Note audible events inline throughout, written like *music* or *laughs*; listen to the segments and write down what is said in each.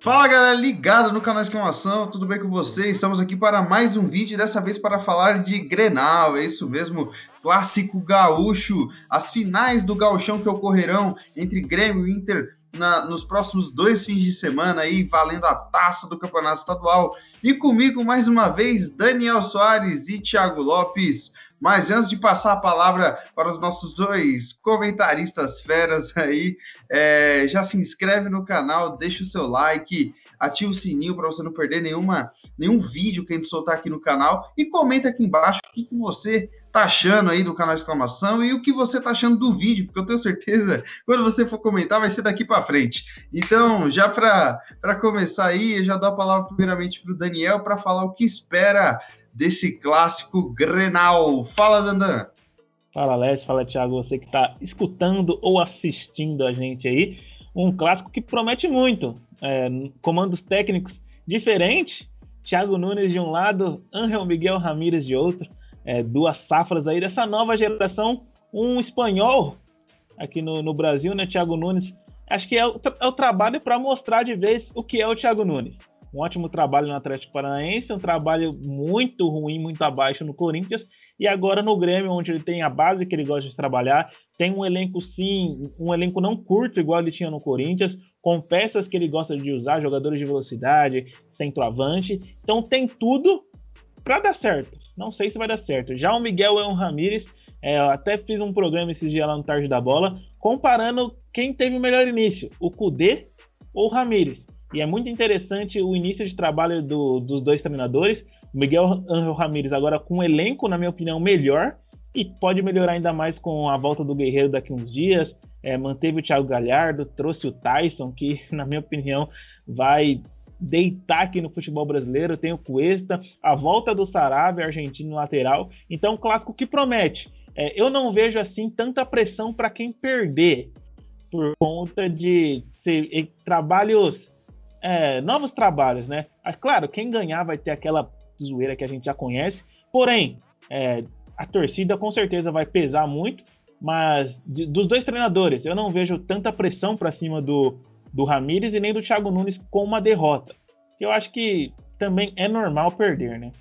Fala galera, ligado no canal Exclamação, tudo bem com vocês? Estamos aqui para mais um vídeo, dessa vez para falar de Grenal, é isso mesmo, clássico gaúcho, as finais do gauchão que ocorrerão entre Grêmio e Inter na, nos próximos dois fins de semana aí, valendo a taça do Campeonato Estadual. E comigo mais uma vez, Daniel Soares e Thiago Lopes. Mas antes de passar a palavra para os nossos dois comentaristas feras aí, é, já se inscreve no canal, deixa o seu like, ativa o sininho para você não perder nenhuma, nenhum vídeo que a gente soltar aqui no canal e comenta aqui embaixo o que, que você tá achando aí do canal exclamação e o que você tá achando do vídeo, porque eu tenho certeza quando você for comentar vai ser daqui para frente. Então, já para começar aí, eu já dou a palavra primeiramente para o Daniel para falar o que espera desse clássico Grenal. Fala, Dandan. Fala, Alex. Fala, Thiago. Você que está escutando ou assistindo a gente aí. Um clássico que promete muito. É, comandos técnicos diferentes. Thiago Nunes de um lado, Angel Miguel Ramírez de outro. É, duas safras aí dessa nova geração. Um espanhol aqui no, no Brasil, né? Thiago Nunes. Acho que é o, é o trabalho para mostrar de vez o que é o Thiago Nunes um ótimo trabalho no Atlético Paranaense, um trabalho muito ruim, muito abaixo no Corinthians, e agora no Grêmio, onde ele tem a base que ele gosta de trabalhar, tem um elenco sim, um elenco não curto, igual ele tinha no Corinthians, com peças que ele gosta de usar, jogadores de velocidade, centroavante, então tem tudo para dar certo. Não sei se vai dar certo. Já o Miguel é um Ramírez, é, eu até fiz um programa esses dias lá no Tarde da Bola, comparando quem teve o melhor início, o Cudê ou o Ramírez. E é muito interessante o início de trabalho do, dos dois treinadores. O Miguel Angel Ramírez agora com um elenco, na minha opinião, melhor. E pode melhorar ainda mais com a volta do Guerreiro daqui uns dias. É, manteve o Thiago Galhardo, trouxe o Tyson, que, *laughs* na minha opinião, vai deitar aqui no futebol brasileiro. Tem o Cuesta, a volta do Saravia, argentino lateral. Então, um clássico que promete. É, eu não vejo assim tanta pressão para quem perder, por conta de ser, trabalhos é, novos trabalhos, né? Ah, claro, quem ganhar vai ter aquela zoeira que a gente já conhece, porém, é, a torcida com certeza vai pesar muito, mas de, dos dois treinadores, eu não vejo tanta pressão para cima do, do Ramires e nem do Thiago Nunes com uma derrota. Eu acho que também é normal perder, né?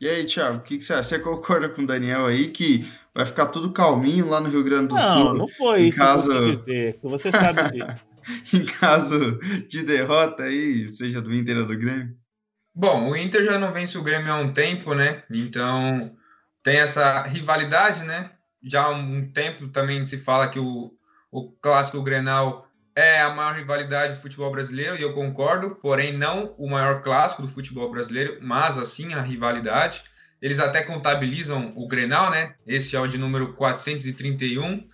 E aí, Thiago, o que, que, você acha? Você concorda com o Daniel aí que vai ficar tudo calminho lá no Rio Grande do não, Sul? Não, não foi isso caso... que eu dizer, você sabe disso. *laughs* *laughs* em caso de derrota aí, seja do Inter ou do Grêmio? Bom, o Inter já não vence o Grêmio há um tempo, né? Então tem essa rivalidade, né? Já há um tempo também se fala que o, o clássico Grenal é a maior rivalidade do futebol brasileiro, e eu concordo, porém não o maior clássico do futebol brasileiro, mas assim a rivalidade. Eles até contabilizam o Grenal, né? Esse é o de número 431.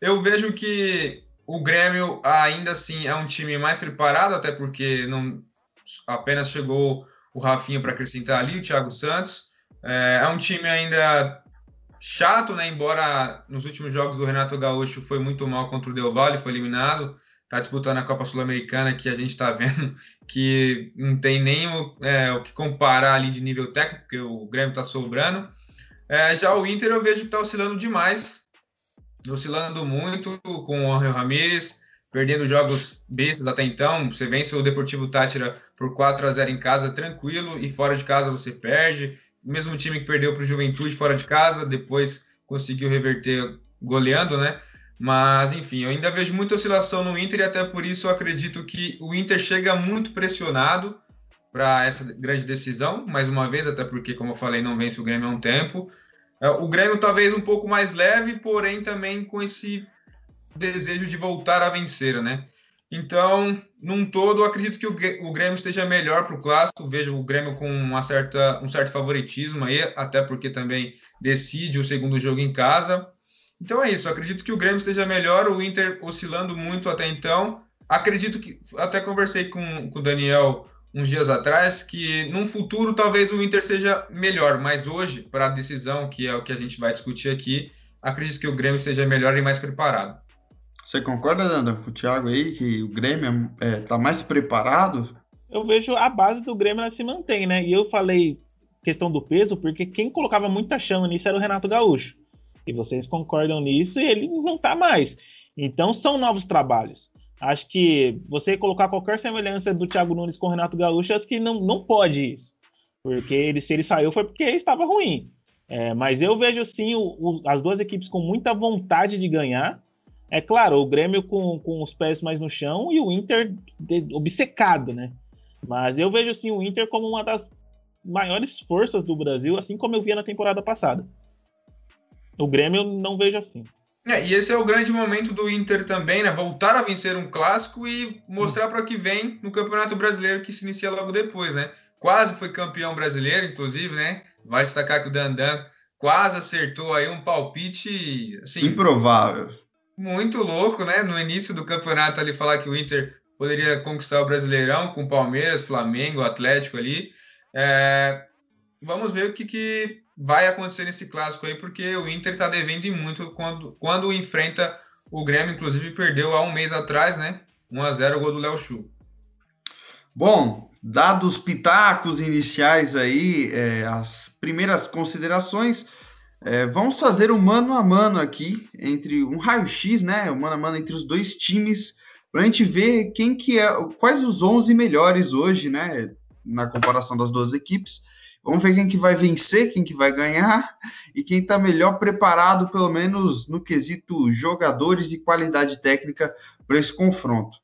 Eu vejo que o Grêmio ainda assim é um time mais preparado, até porque não apenas chegou o Rafinha para acrescentar ali, o Thiago Santos. É, é, um time ainda chato, né? Embora nos últimos jogos do Renato Gaúcho foi muito mal contra o Del Valle, foi eliminado. Está disputando a Copa Sul-Americana, que a gente está *laughs* vendo que não tem nem o, é, o, que comparar ali de nível técnico, porque o Grêmio está sobrando. É, já o Inter eu vejo que está oscilando demais oscilando muito com o Angel Ramírez, perdendo jogos bestas até então. Você vence o Deportivo Tátira por 4 a 0 em casa, tranquilo, e fora de casa você perde. O mesmo time que perdeu para o Juventude fora de casa, depois conseguiu reverter goleando, né? Mas, enfim, eu ainda vejo muita oscilação no Inter e até por isso eu acredito que o Inter chega muito pressionado para essa grande decisão, mais uma vez, até porque, como eu falei, não vence o Grêmio há um tempo. É, o Grêmio talvez um pouco mais leve, porém também com esse desejo de voltar a vencer, né? Então, num todo, acredito que o Grêmio esteja melhor para o clássico. Vejo o Grêmio com uma certa, um certo favoritismo aí, até porque também decide o segundo jogo em casa. Então é isso. Acredito que o Grêmio esteja melhor, o Inter oscilando muito até então. Acredito que até conversei com, com o Daniel uns dias atrás que num futuro talvez o Inter seja melhor, mas hoje, para a decisão, que é o que a gente vai discutir aqui, acredito que o Grêmio seja melhor e mais preparado. Você concorda, Nanda, com o Thiago aí, que o Grêmio está é, tá mais preparado? Eu vejo a base do Grêmio ela se mantém, né? E eu falei questão do peso, porque quem colocava muita chama nisso era o Renato Gaúcho. E vocês concordam nisso e ele não tá mais. Então são novos trabalhos. Acho que você colocar qualquer semelhança do Thiago Nunes com o Renato Gaúcho, acho que não, não pode isso. Porque ele, se ele saiu foi porque estava ruim. É, mas eu vejo sim o, o, as duas equipes com muita vontade de ganhar. É claro, o Grêmio com, com os pés mais no chão e o Inter de, obcecado, né? Mas eu vejo sim o Inter como uma das maiores forças do Brasil, assim como eu via na temporada passada. O Grêmio eu não vejo assim. É, e esse é o grande momento do Inter também, né? Voltar a vencer um clássico e mostrar para o que vem no Campeonato Brasileiro que se inicia logo depois, né? Quase foi campeão brasileiro, inclusive, né? Vai destacar que o Dandan quase acertou aí um palpite assim, improvável. Muito louco, né? No início do campeonato ali falar que o Inter poderia conquistar o Brasileirão com Palmeiras, Flamengo, Atlético ali. É... Vamos ver o que, que vai acontecer nesse clássico aí, porque o Inter está devendo muito quando, quando enfrenta o Grêmio, inclusive perdeu há um mês atrás, né? 1 a 0 o gol do Léo Chu. Bom, dados pitacos iniciais aí, é, as primeiras considerações, é, vamos fazer um mano a mano aqui, entre um raio-x, né? Um mano a mano entre os dois times, para a gente ver quem que é, quais os 11 melhores hoje, né? Na comparação das duas equipes. Vamos ver quem que vai vencer, quem que vai ganhar e quem está melhor preparado, pelo menos no quesito jogadores e qualidade técnica para esse confronto.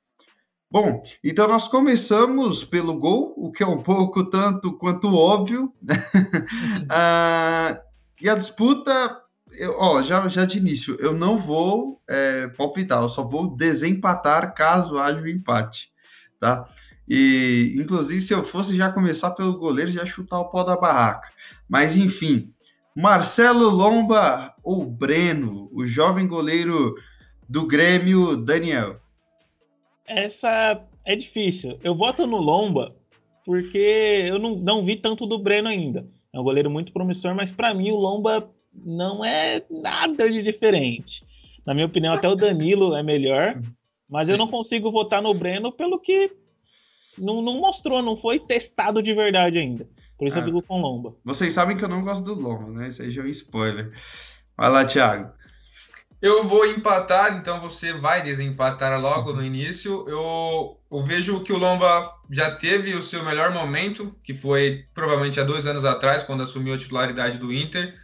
Bom, então nós começamos pelo gol, o que é um *laughs* pouco tanto quanto óbvio. Né? *laughs* ah, e a disputa, eu, ó, já, já de início, eu não vou é, palpitar, eu só vou desempatar caso haja um empate, tá? E, inclusive, se eu fosse já começar pelo goleiro, já chutar o pó da barraca. Mas, enfim, Marcelo Lomba ou Breno, o jovem goleiro do Grêmio, Daniel. Essa é difícil. Eu voto no Lomba porque eu não, não vi tanto do Breno ainda. É um goleiro muito promissor, mas para mim o Lomba não é nada de diferente. Na minha opinião, até o Danilo é melhor, mas Sim. eu não consigo votar no Breno pelo que não, não mostrou, não foi testado de verdade ainda. Por isso é. eu fico com Lomba. Vocês sabem que eu não gosto do Lomba, né? Isso aí já é um spoiler. Vai lá, Thiago. Eu vou empatar, então você vai desempatar logo no início. Eu, eu, vejo que o Lomba já teve o seu melhor momento, que foi provavelmente há dois anos atrás, quando assumiu a titularidade do Inter.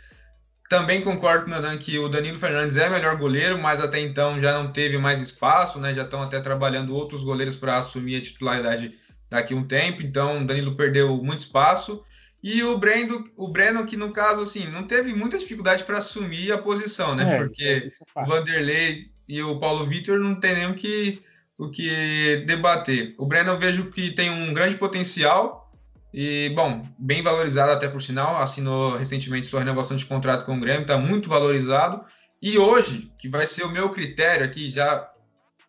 Também concordo com o que o Danilo Fernandes é melhor goleiro, mas até então já não teve mais espaço, né? Já estão até trabalhando outros goleiros para assumir a titularidade daqui a um tempo. Então, o Danilo perdeu muito espaço. E o Brendo, o Breno, que no caso, assim, não teve muita dificuldade para assumir a posição, né? É, Porque é o Vanderlei e o Paulo Vitor não tem nem o que, o que debater. O Breno eu vejo que tem um grande potencial e, bom, bem valorizado até por sinal. Assinou recentemente sua renovação de contrato com o Grêmio, está muito valorizado. E hoje, que vai ser o meu critério aqui já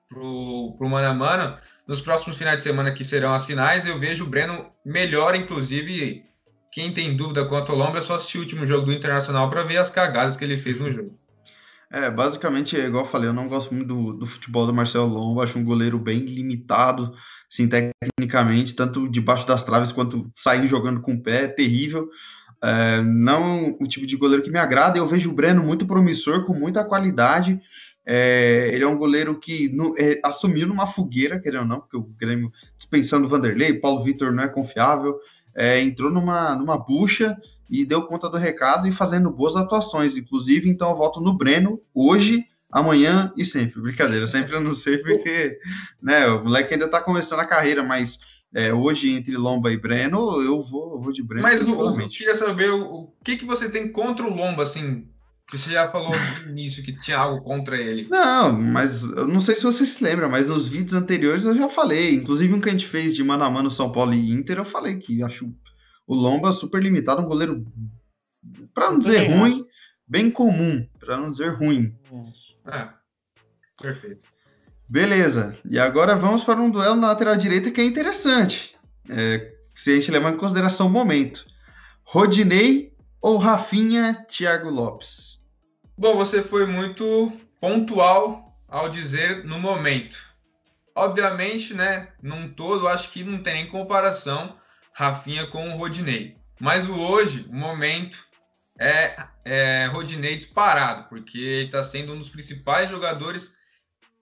pro, pro Mano a Mano, nos próximos finais de semana que serão as finais, eu vejo o Breno melhor, inclusive quem tem dúvida quanto ao Lomba é só assistir o último jogo do Internacional para ver as cagadas que ele fez no jogo. É, basicamente, igual eu falei, eu não gosto muito do, do futebol do Marcelo Lomba, acho um goleiro bem limitado, assim, tecnicamente, tanto debaixo das traves quanto saindo jogando com o pé, é terrível. É, não o tipo de goleiro que me agrada, eu vejo o Breno muito promissor, com muita qualidade. É, ele é um goleiro que no, é, assumiu numa fogueira, querendo ou não, porque o Grêmio, dispensando Vanderlei, Paulo Vitor não é confiável é, entrou numa, numa bucha e deu conta do recado e fazendo boas atuações. Inclusive, então eu voto no Breno hoje, amanhã e sempre. Brincadeira, sempre eu não sei porque né, o moleque ainda está começando a carreira, mas é, hoje entre Lomba e Breno, eu vou, eu vou de Breno. Mas o, eu queria saber o, o, que, que você tem contra o Lomba, assim, você já falou no início que tinha algo contra ele. Não, mas eu não sei se você se lembra, mas nos vídeos anteriores eu já falei. Inclusive um que a gente fez de mano a mano São Paulo e Inter, eu falei que acho o Lomba super limitado, um goleiro, para não dizer ruim, bem comum, para não dizer ruim. É, perfeito. Beleza, e agora vamos para um duelo na lateral direita que é interessante. É, se a gente levar em consideração o momento. Rodinei ou Rafinha Thiago Lopes? Bom, você foi muito pontual ao dizer no momento. Obviamente, né, num todo, acho que não tem nem comparação Rafinha com o Rodinei. Mas o hoje, o momento, é, é Rodinei disparado, porque ele está sendo um dos principais jogadores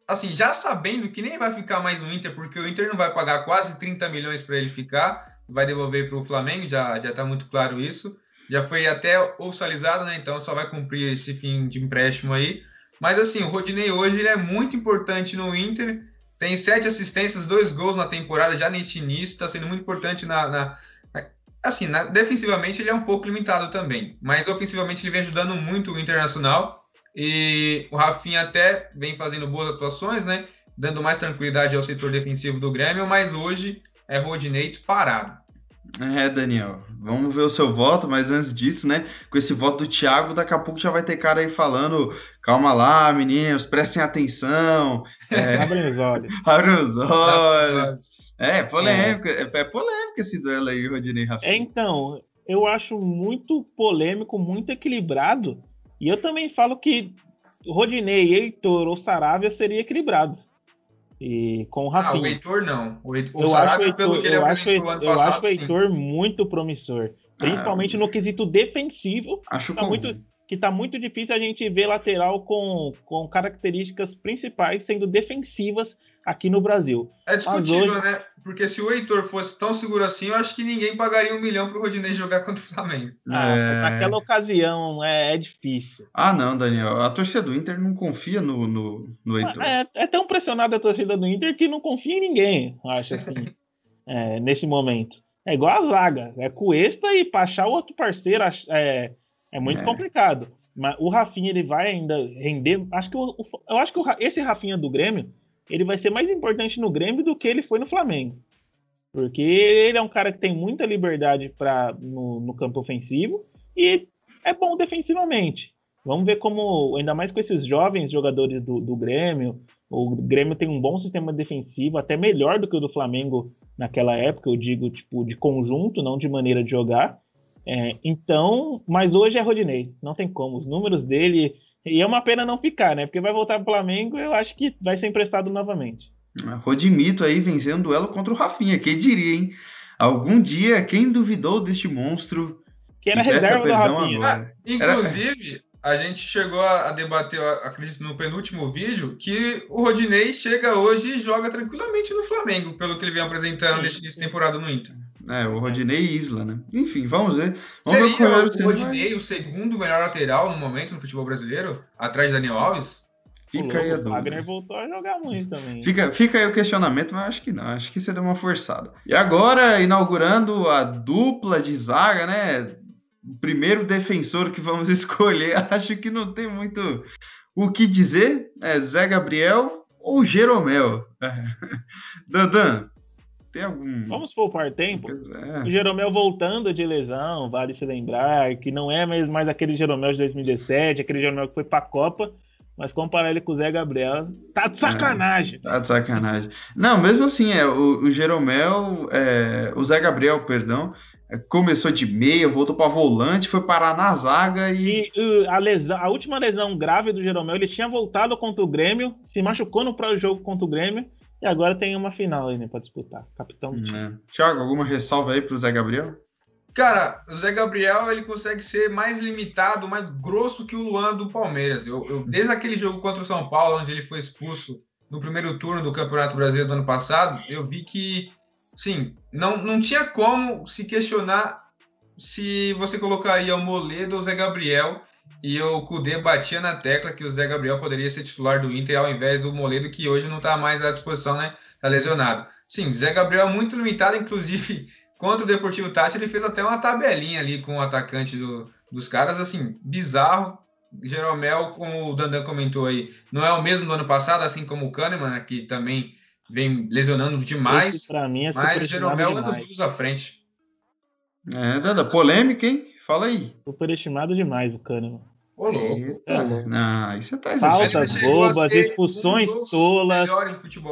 assim, já sabendo que nem vai ficar mais no Inter, porque o Inter não vai pagar quase 30 milhões para ele ficar, vai devolver para o Flamengo, já já está muito claro isso. Já foi até oficializado, né? Então só vai cumprir esse fim de empréstimo aí. Mas assim, o Rodinei hoje ele é muito importante no Inter. Tem sete assistências, dois gols na temporada já nesse início, está sendo muito importante na, na assim, na, defensivamente ele é um pouco limitado também, mas ofensivamente ele vem ajudando muito o Internacional e o Rafinha até vem fazendo boas atuações, né? Dando mais tranquilidade ao setor defensivo do Grêmio, mas hoje é Rodinei disparado. É, Daniel, vamos ver o seu voto, mas antes disso, né, com esse voto do Thiago, daqui a pouco já vai ter cara aí falando, calma lá, meninos, prestem atenção. *laughs* É, abrem os olhos. *laughs* Abrem os olhos. É, polêmico, é, é polêmico esse duelo aí, Rodinei Rafinha. É, então, eu acho muito polêmico, muito equilibrado, e eu também falo que Rodinei, Heitor ou Saravia seria equilibrado. E com o Rafinha. Ah, o Heitor não. O, Heitor, o Saravia, Heitor, pelo que ele apresentou ano eu passado, Eu acho o Heitor sim. muito promissor. Principalmente ah, no quesito defensivo. Acho tá muito, que tá muito difícil a gente ver lateral com, com características principais sendo defensivas aqui no Brasil. É discutível, hoje... né? Porque se o Heitor fosse tão seguro assim, eu acho que ninguém pagaria um milhão pro Rodinei jogar *laughs* contra o Flamengo. Ah, é... Naquela ocasião é, é, difícil. Ah, não, Daniel. A torcida do Inter não confia no, no, no Heitor. É, é tão pressionada a torcida do Inter que não confia em ninguém, acho assim, *laughs* é, nesse momento. É igual a zaga. É Cuesta e pra achar outro parceiro é, é muito é. complicado. Mas o Rafinha ele vai ainda render. Acho que o, eu acho que o, esse Rafinha do Grêmio ele vai ser mais importante no Grêmio do que ele foi no Flamengo. Porque ele é um cara que tem muita liberdade pra, no, no campo ofensivo e é bom defensivamente. Vamos ver como, ainda mais com esses jovens jogadores do, do Grêmio, o Grêmio tem um bom sistema defensivo, até melhor do que o do Flamengo naquela época, eu digo, tipo, de conjunto, não de maneira de jogar. É, então, mas hoje é Rodinei, não tem como. Os números dele, e é uma pena não ficar, né? Porque vai voltar para o Flamengo eu acho que vai ser emprestado novamente. Rodimito aí vencendo um duelo contra o Rafinha, quem diria, hein? Algum dia, quem duvidou deste monstro? Que era reserva do Rafinha. Ah, inclusive, era... a gente chegou a debater, acredito, no penúltimo vídeo, que o Rodinei chega hoje e joga tranquilamente no Flamengo, pelo que ele vem apresentando neste início de temporada no Inter. É, o Rodinei Isla, né? Enfim, vamos ver. Vamos Seria ver o, o Rodinei o segundo melhor lateral no momento no futebol brasileiro, atrás de Daniel Alves? Fica aí a dúvida. O Wagner voltou a jogar muito também. Fica, fica aí o questionamento, mas acho que não. Acho que você deu uma forçada. E agora, inaugurando a dupla de zaga, né? O primeiro defensor que vamos *laughs* escolher, acho que não tem muito o que dizer. É Zé Gabriel ou Jeromel? *laughs* Dandan, tem algum. Vamos poupar tempo. É. O Jeromel voltando de lesão, vale se lembrar, que não é mais, mais aquele Jeromel de 2017, aquele Jeromel que foi pra Copa, mas comparar ele com o Zé Gabriel, tá de sacanagem. É, tá de sacanagem. Não, mesmo assim, é, o, o Jeromel, é, o Zé Gabriel, perdão, é, começou de meia, voltou para volante, foi parar na zaga e. e a, lesão, a última lesão grave do Jeromel, ele tinha voltado contra o Grêmio, se machucou no próprio jogo contra o Grêmio e agora tem uma final aí, né, pra disputar. Capitão do time. É. Thiago, alguma ressalva aí pro Zé Gabriel? Cara, o Zé Gabriel ele consegue ser mais limitado, mais grosso que o Luan do Palmeiras. Eu, eu, desde aquele jogo contra o São Paulo, onde ele foi expulso no primeiro turno do Campeonato Brasileiro do ano passado, eu vi que, sim, não, não tinha como se questionar se você colocaria o Moledo ou o Zé Gabriel e o Cudê batia na tecla que o Zé Gabriel poderia ser titular do Inter ao invés do Moledo, que hoje não está mais à disposição, né? Está lesionado. Sim, o Zé Gabriel é muito limitado, inclusive *laughs* contra o Deportivo Tati, ele fez até uma tabelinha ali com o atacante do, dos caras, assim, bizarro. Jeromel, como o Dandan comentou aí, não é o mesmo do ano passado, assim como o Kahneman, né, que também vem lesionando demais. Mim é mas o Jeromel é dos à frente. É, Dandan, polêmica, hein? Fala aí. Superestimado demais o Kahneman. Ô, louco. É, não, isso tá Faltas bobas, expulsões um tolas,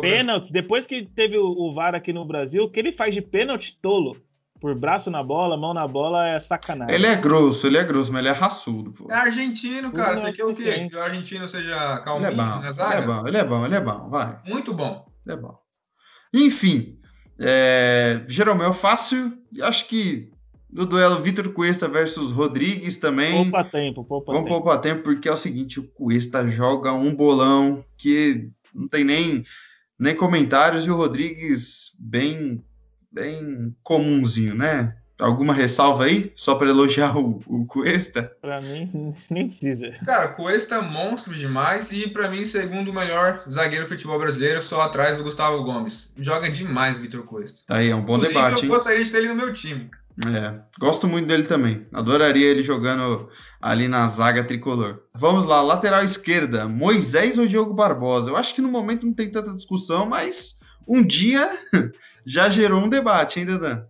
pênalti. Depois que teve o, VAR aqui no Brasil, o que ele faz de pênalti tolo? Por braço na bola, mão na bola, é sacanagem. Ele é grosso, ele é grosso, mas ele é raçudo. Pô. É argentino, cara. Você quer o quê? Que o argentino seja calminho ele é bom, na zaga? Ele é bom, ele é bom, ele é bom, vai. Muito bom. Ele é bom. Enfim, é, Jeromel fácil, acho que no duelo Vitor Cuesta versus Rodrigues também. Poupa tempo, poupa Vamos tempo. poupar tempo, porque é o seguinte: o Cuesta joga um bolão que não tem nem, nem comentários, e o Rodrigues bem, bem comumzinho, né? Alguma ressalva aí? Só para elogiar o, o Cuesta? Para mim, *laughs* nem precisa. Cara, Cuesta é monstro demais e para mim, segundo o melhor zagueiro do futebol brasileiro, só atrás do Gustavo Gomes. Joga demais Vitor Cuesta. Tá aí, é um bom Inclusive, debate. Eu hein? gostaria de ter ele no meu time. É, gosto muito dele também. Adoraria ele jogando ali na zaga tricolor. Vamos lá, lateral esquerda, Moisés ou Diogo Barbosa? Eu acho que no momento não tem tanta discussão, mas um dia *laughs* já gerou um debate, hein, Dedan?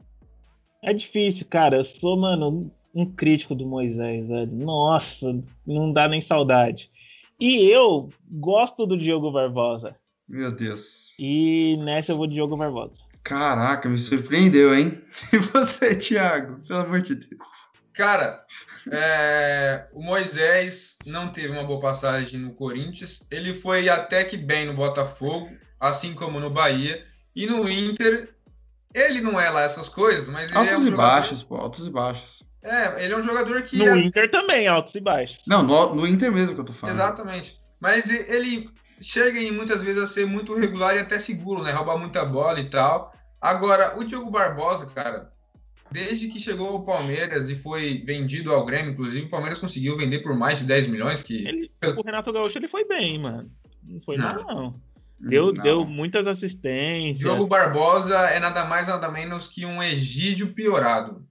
É difícil, cara. Eu sou, mano, um crítico do Moisés, velho. Nossa, não dá nem saudade. E eu gosto do Diogo Barbosa. Meu Deus. E nessa eu vou de Diogo Barbosa. Caraca, me surpreendeu, hein? *laughs* E você, Thiago? Pelo amor de Deus. Cara, é, o Moisés não teve uma boa passagem no Corinthians. Ele foi até que bem no Botafogo, assim como no Bahia. E no Inter, ele não é lá essas coisas, mas ele altos é um e jogador... baixos, pô, altos e baixos. É, ele é um jogador que. No é... Inter também, altos e baixos. Não, no, no, Inter mesmo que eu tô falando. Exatamente. Mas ele chega em muitas vezes a ser muito regular e até seguro, né? Roubar muita bola e tal. Agora, o Diogo Barbosa, cara, desde que chegou ao Palmeiras e foi vendido ao Grêmio, inclusive, o Palmeiras conseguiu vender por mais de 10 milhões. Que... Ele, o Renato Gaúcho ele foi bem, mano. Não foi não. mal, não. Deu, deu muitas assistências. Diogo Barbosa é nada mais nada menos que um Egídio piorado.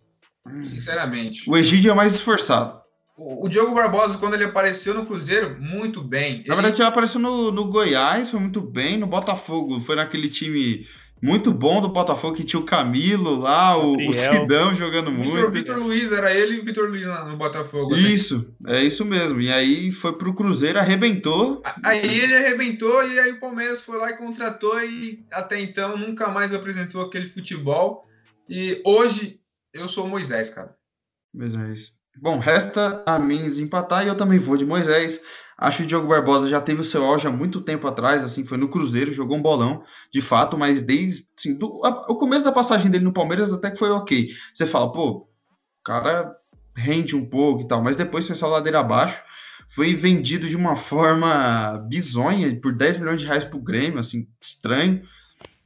Hum. Sinceramente. O Egídio é mais esforçado. O, o Diogo Barbosa, quando ele apareceu no Cruzeiro, muito bem. Na verdade, ele apareceu no, no Goiás, foi muito bem. No Botafogo, foi naquele time muito bom do Botafogo, que tinha o Camilo lá, o, o Sidão jogando Victor, muito. Vitor Luiz, era ele e o Vitor Luiz no Botafogo. Né? Isso, é isso mesmo. E aí foi pro Cruzeiro, arrebentou. Aí ele arrebentou e aí o Palmeiras foi lá e contratou e até então nunca mais apresentou aquele futebol. E hoje eu sou Moisés, cara. Moisés. Bom, resta a mim desempatar e eu também vou de Moisés. Acho que o Diogo Barbosa já teve o seu auge há muito tempo atrás, assim, foi no Cruzeiro, jogou um bolão, de fato, mas desde assim, do, a, o começo da passagem dele no Palmeiras até que foi ok. Você fala, pô, cara rende um pouco e tal, mas depois foi só ladeira abaixo. Foi vendido de uma forma bizonha, por 10 milhões de reais pro Grêmio, assim, estranho.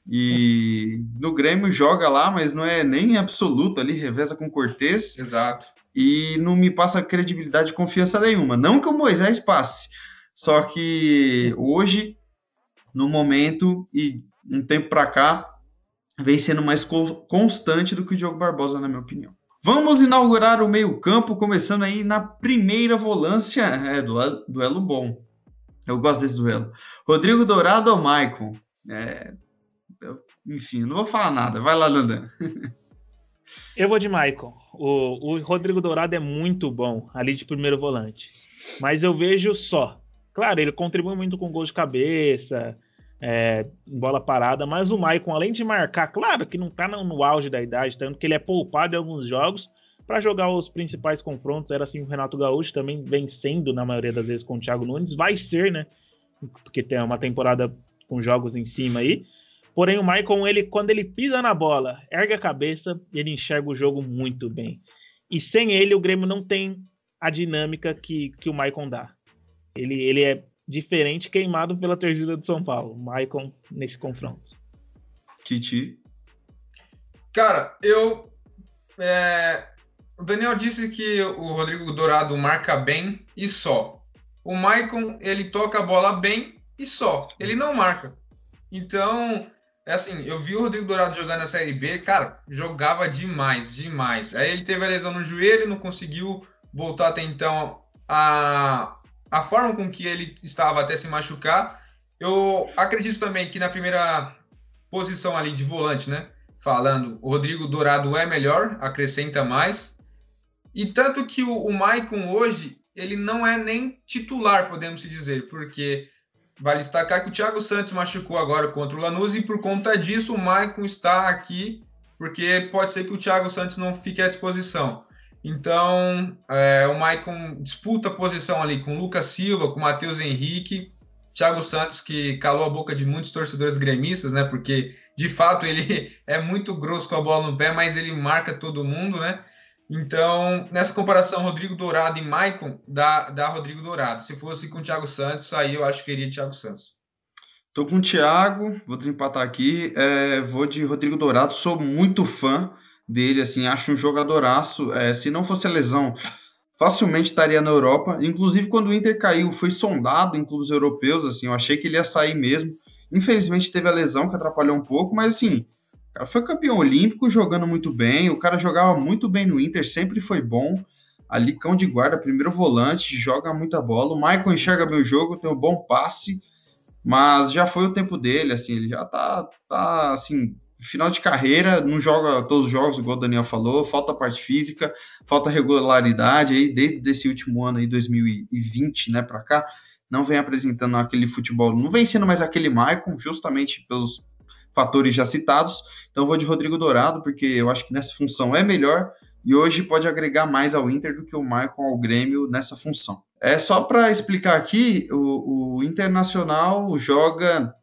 E no Grêmio joga lá, mas não é nem absoluto ali, reveza com Cortez. Exato e não me passa credibilidade e confiança nenhuma. Não que o Moisés passe, só que hoje, no momento e um tempo para cá, vem sendo mais constante do que o Diogo Barbosa, na minha opinião. Vamos inaugurar o meio-campo, começando aí na primeira volância. É, duelo, duelo bom. Eu gosto desse duelo. Rodrigo Dourado ou Maicon? É, enfim, não vou falar nada. Vai lá, Landan. Eu vou de Maicon. O, o Rodrigo Dourado é muito bom ali de primeiro volante. Mas eu vejo só. Claro, ele contribui muito com gol de cabeça, é, bola parada, mas o Maicon, além de marcar, claro que não está no, no, auge da idade, tanto que ele é poupado em alguns jogos para jogar os principais confrontos. Era assim o Renato Gaúcho também vencendo na maioria das vezes com o Thiago Nunes. Vai ser, né? Porque tem uma temporada com jogos em cima aí. Porém, o Maicon, ele, quando ele pisa na bola, ergue a cabeça, ele enxerga o jogo muito bem. E sem ele, o Grêmio não tem a dinâmica que, que o Maicon dá. Ele, ele é diferente, queimado pela torcida do São Paulo. Maicon nesse confronto. Titi. Cara, eu. É, o Daniel disse que o Rodrigo Dourado marca bem e só. O Maicon, ele toca a bola bem e só. Ele não marca. Então, é assim, eu vi o Rodrigo Dourado jogando na Série B, cara, jogava demais, demais. Aí ele teve a lesão no joelho, não conseguiu voltar até então a, a forma com que ele estava até se machucar. Eu acredito também que na primeira posição ali de volante, né? Falando, o Rodrigo Dourado é melhor, acrescenta mais. E tanto que o, o Maicon hoje, ele não é nem titular, podemos dizer, porque Vale destacar que o Thiago Santos machucou agora contra o Lanús e por conta disso o Maicon está aqui, porque pode ser que o Thiago Santos não fique à disposição. Então, é, o Maicon disputa a posição ali com o Lucas Silva, com o Matheus Henrique, Thiago Santos, que calou a boca de muitos torcedores gremistas, né? Porque de fato ele *laughs* é muito grosso com a bola no pé, mas ele marca todo mundo, né? Então, nessa comparação, Rodrigo Dourado e Maicon, dá, dá Rodrigo Dourado. Se fosse com o Thiago Santos, aí eu acho que iria Thiago Santos. Tô com o Thiago, vou desempatar aqui. É, vou de Rodrigo Dourado, sou muito fã dele, assim, acho um jogadoraço. É, se não fosse a lesão, facilmente estaria na Europa. Inclusive, quando o Inter caiu, foi sondado em clubes europeus, assim, eu achei que ele ia sair mesmo. Infelizmente teve a lesão que atrapalhou um pouco, mas assim, cara foi campeão olímpico jogando muito bem, o cara jogava muito bem no Inter, sempre foi bom. Ali, cão de guarda, primeiro volante, joga muita bola. O Michael enxerga bem o jogo, tem um bom passe, mas já foi o tempo dele, assim, ele já tá, tá assim, final de carreira, não joga todos os jogos, igual o Daniel falou, falta parte física, falta regularidade aí, desde esse último ano aí, 2020, né, para cá, não vem apresentando aquele futebol, não vem sendo mais aquele Maicon, justamente pelos fatores já citados. Então vou de Rodrigo Dourado, porque eu acho que nessa função é melhor e hoje pode agregar mais ao Inter do que o Maicon ao Grêmio nessa função. É só para explicar aqui, o, o Internacional joga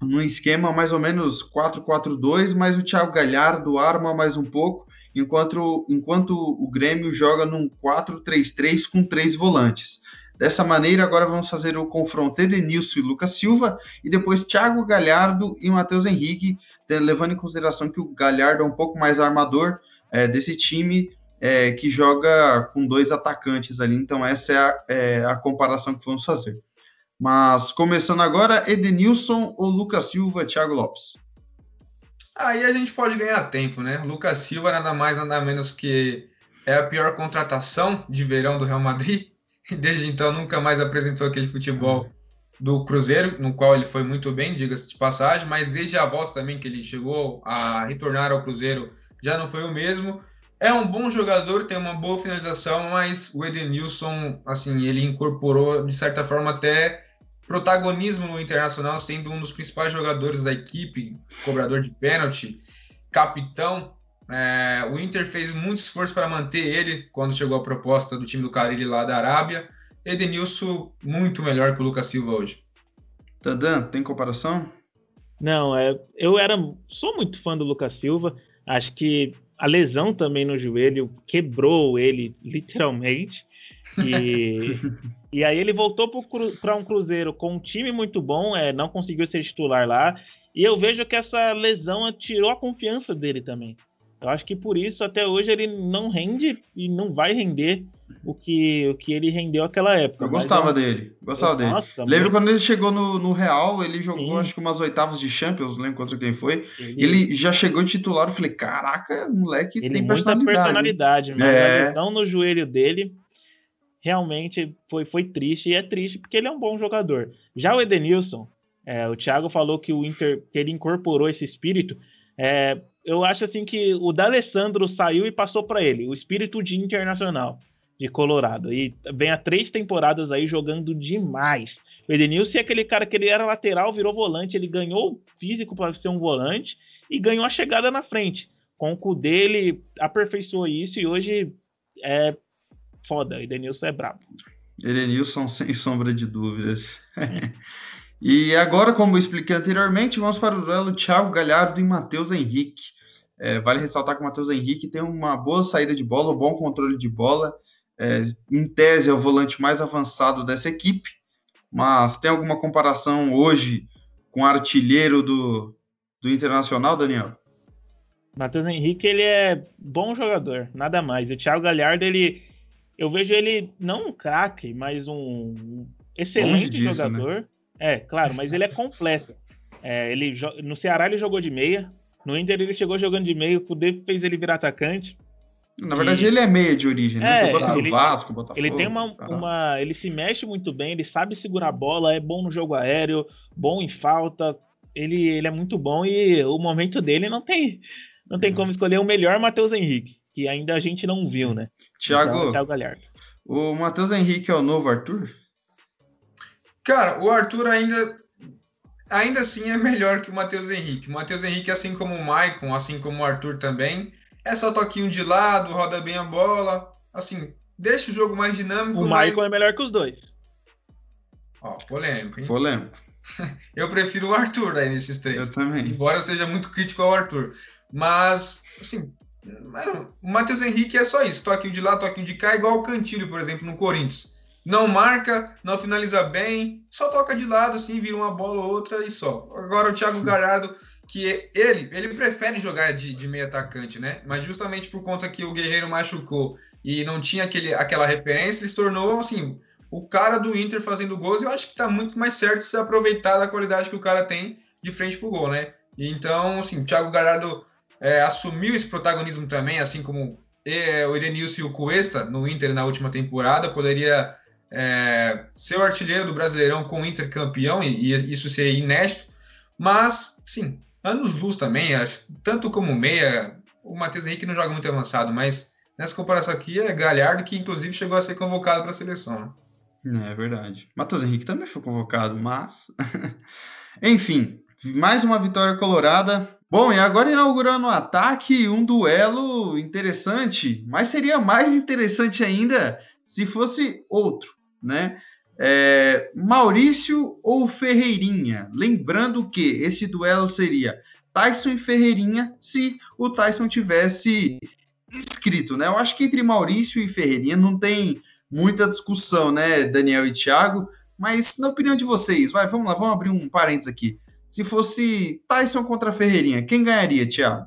num esquema mais ou menos 4-4-2, mas o Thiago Galhardo arma mais um pouco, enquanto, enquanto o Grêmio joga num 4-3-3 com três volantes. Dessa maneira, agora vamos fazer o confronto Edenilson e Lucas Silva, e depois Thiago Galhardo e Matheus Henrique, levando em consideração que o Galhardo é um pouco mais armador é, desse time, é, que joga com dois atacantes ali. Então, essa é a, é a comparação que vamos fazer. Mas, começando agora, Edenilson ou Lucas Silva, Thiago Lopes? Aí a gente pode ganhar tempo, né? Lucas Silva, nada mais, nada menos que é a pior contratação de verão do Real Madrid *laughs* desde então nunca mais apresentou aquele futebol do Cruzeiro, no qual ele foi muito bem, diga-se de passagem, mas desde a volta também que ele chegou a retornar ao Cruzeiro, já não foi o mesmo. É um bom jogador, tem uma boa finalização, mas o Edenilson, assim, ele incorporou de certa forma até protagonismo no Internacional, sendo um dos principais jogadores da equipe, cobrador de pênalti, capitão, é, o Inter fez muito esforço para manter ele quando chegou a proposta do time do Carilli lá da Arábia. Edenilson muito melhor que o Lucas Silva hoje. Tadan, tem comparação? Não, é, eu era sou muito fã do Lucas Silva. Acho que a lesão também no joelho quebrou ele literalmente. E, *laughs* e aí ele voltou para um Cruzeiro com um time muito bom, é, não conseguiu ser titular lá. E eu vejo que essa lesão tirou a confiança dele também. Eu acho que por isso até hoje ele não rende e não vai render o que, o que ele rendeu aquela época. Eu gostava dele, gostava eu, dele. Nossa, Lembro quando ele chegou no, no Real, ele jogou Sim. acho que umas oitavas de Champions, não lembro contra quem foi. Ele, ele já chegou titular, eu falei, caraca, moleque ele tem personalidade. Muita personalidade, mas é. a no joelho dele realmente foi, foi triste, e é triste porque ele é um bom jogador. Já o Edenilson, é, o Thiago falou que o Inter, que ele incorporou esse espírito, é, eu acho assim que o D'Alessandro saiu e passou para ele, o espírito de internacional de Colorado. E vem há três temporadas aí jogando demais. O Edenilson é aquele cara que ele era lateral, virou volante, ele ganhou físico para ser um volante e ganhou a chegada na frente. Com o cu dele, aperfeiçoou isso e hoje é foda. Edenilson é brabo. Edenilson, sem sombra de dúvidas. *laughs* E agora, como eu expliquei anteriormente, vamos para o duelo Thiago Galhardo e Matheus Henrique. É, vale ressaltar que o Matheus Henrique tem uma boa saída de bola, um bom controle de bola. É, em tese, é o volante mais avançado dessa equipe. Mas tem alguma comparação hoje com o artilheiro do, do Internacional, Daniel? Matheus Henrique, ele é bom jogador, nada mais. O Thiago Galhardo, ele, eu vejo ele não um craque, mas um excelente disso, né? jogador. Né? É, claro, mas ele é completo. É, ele, no Ceará ele jogou de meia, no Inter ele chegou jogando de meio, o poder fez ele virar atacante. Na verdade, e... ele é meia de origem, né? É, Você ele, Vasco, Botafogo. Ele tem uma, uma. Ele se mexe muito bem, ele sabe segurar a bola, é bom no jogo aéreo, bom em falta. Ele, ele é muito bom e o momento dele não tem, não tem como escolher o melhor Matheus Henrique, que ainda a gente não viu, né? Thiago, então, Thiago Galhardo. O Matheus Henrique é o novo Arthur? Cara, o Arthur ainda ainda assim é melhor que o Matheus Henrique. O Matheus Henrique, assim como o Maicon, assim como o Arthur também, é só toquinho de lado, roda bem a bola, assim, deixa o jogo mais dinâmico. O mas... Maicon é melhor que os dois. Ó, polêmico, hein? Polêmico. *laughs* eu prefiro o Arthur aí nesses três. Eu também. Embora eu seja muito crítico ao Arthur. Mas, assim, o Matheus Henrique é só isso. Toquinho de lá, toquinho de cá, igual o Cantilho, por exemplo, no Corinthians não marca, não finaliza bem, só toca de lado, assim, vira uma bola ou outra e só. Agora o Thiago Galhardo, que ele, ele prefere jogar de, de meio atacante, né? Mas justamente por conta que o Guerreiro machucou e não tinha aquele, aquela referência, ele se tornou, assim, o cara do Inter fazendo gols. Eu acho que tá muito mais certo se aproveitar da qualidade que o cara tem de frente pro gol, né? Então, assim, o Thiago Galhardo é, assumiu esse protagonismo também, assim como é, o Edenilson e o Cuesta no Inter na última temporada, poderia é, ser o artilheiro do Brasileirão com o Inter campeão, e, e isso seria inédito, mas, sim, anos luz também, acho, tanto como meia, o Matheus Henrique não joga muito avançado, mas nessa comparação aqui é Galhardo, que inclusive chegou a ser convocado para a seleção. Né? É verdade. Matheus Henrique também foi convocado, mas. *laughs* Enfim, mais uma vitória colorada. Bom, e agora inaugurando o ataque, um duelo interessante, mas seria mais interessante ainda se fosse outro, né? É, Maurício ou Ferreirinha? Lembrando que esse duelo seria Tyson e Ferreirinha se o Tyson tivesse inscrito, né? Eu acho que entre Maurício e Ferreirinha não tem muita discussão, né, Daniel e Thiago? Mas na opinião de vocês, vai, vamos lá, vamos abrir um parênteses aqui. Se fosse Tyson contra Ferreirinha, quem ganharia, Thiago?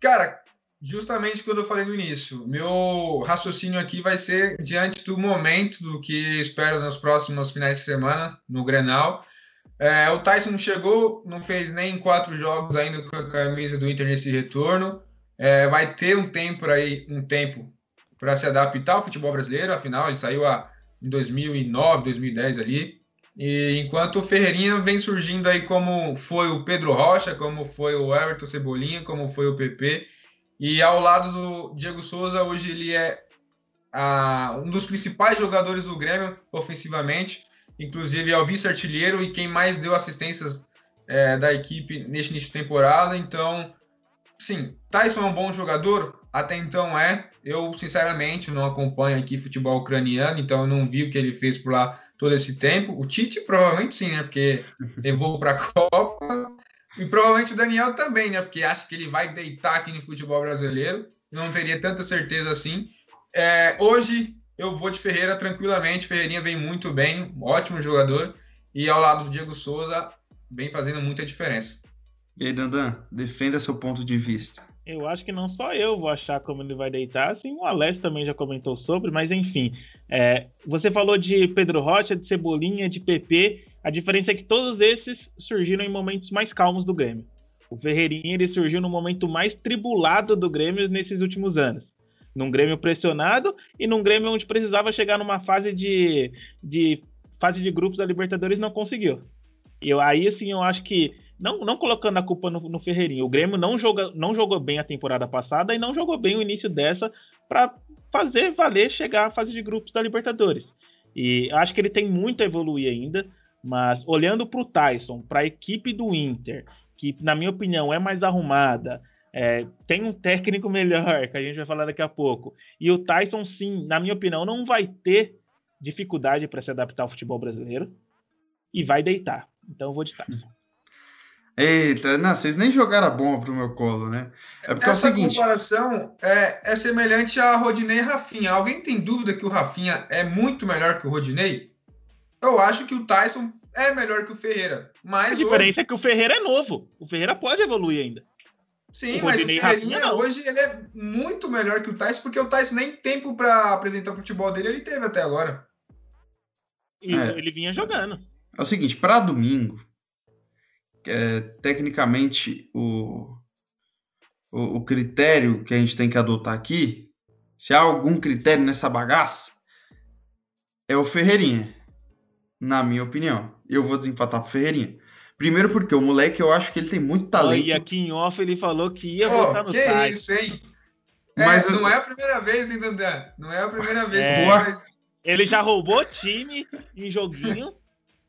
Cara, justamente quando eu falei no início, meu raciocínio aqui vai ser diante do momento do que espero nos próximos finais de semana no Grenal. É, o Tyson chegou, não fez nem quatro jogos ainda com a camisa do Inter nesse retorno. É, vai ter um tempo aí, um tempo para se adaptar ao futebol brasileiro, afinal ele saiu a, em 2009, 2010 ali. E enquanto o Ferreirinha vem surgindo aí como foi o Pedro Rocha, como foi o Everton Cebolinha, como foi o PP, e ao lado do Diego Souza, hoje ele é um dos principais jogadores do Grêmio ofensivamente, inclusive é o vice-artilheiro e quem mais deu assistências é, da equipe neste início de temporada. Então, sim, Tyson é um bom jogador, até então é. Eu, sinceramente, não acompanho aqui futebol ucraniano, então eu não vi o que ele fez por lá todo esse tempo. O Tite provavelmente sim, né? Porque *laughs* levou para a Copa. E provavelmente o Daniel também, né? Porque acha que ele vai deitar aqui no futebol brasileiro. Não teria tanta certeza assim. É, hoje eu vou de Ferreira tranquilamente. Ferreirinha vem muito bem, ótimo jogador. E ao lado do Diego Souza, vem fazendo muita diferença. E aí, Dandan, defenda seu ponto de vista. Eu acho que não só eu vou achar como ele vai deitar, assim, o Alex também já comentou sobre, mas enfim. É, você falou de Pedro Rocha, de Cebolinha, de PP. A diferença é que todos esses surgiram em momentos mais calmos do Grêmio. O Ferreirinha ele surgiu no momento mais tribulado do Grêmio nesses últimos anos. Num Grêmio pressionado e num Grêmio onde precisava chegar numa fase de, de fase de grupos da Libertadores não conseguiu. E aí, assim, eu acho que não, não colocando a culpa no, no Ferreirinho. O Grêmio não, joga, não jogou bem a temporada passada e não jogou bem o início dessa para fazer valer chegar à fase de grupos da Libertadores. E acho que ele tem muito a evoluir ainda, mas olhando para o Tyson, para a equipe do Inter, que na minha opinião é mais arrumada, é, tem um técnico melhor, que a gente vai falar daqui a pouco, e o Tyson, sim, na minha opinião, não vai ter dificuldade para se adaptar ao futebol brasileiro e vai deitar. Então eu vou de Tyson. Eita, não, vocês nem jogaram a bomba pro meu colo, né? É porque Essa é o seguinte... comparação é, é semelhante a Rodinei e Rafinha. Alguém tem dúvida que o Rafinha é muito melhor que o Rodinei? Eu acho que o Tyson é melhor que o Ferreira. Mas a diferença hoje... é que o Ferreira é novo. O Ferreira pode evoluir ainda. Sim, o mas o Ferreirinha hoje ele é muito melhor que o Tyson, porque o Tyson nem tempo para apresentar o futebol dele ele teve até agora. E é. ele vinha jogando. É o seguinte, para domingo, é, tecnicamente o, o, o, critério que a gente tem que adotar aqui, se há algum critério nessa bagaça, é o Ferreirinha, na minha opinião. Eu vou desempatar pro Ferreirinha. Primeiro porque o moleque, eu acho que ele tem muito talento. E aqui em off ele falou que ia oh, no que site. isso, hein? É, Mas não eu... é a primeira vez, hein, Dandan? Não é a primeira vez é... ele já roubou time em joguinho.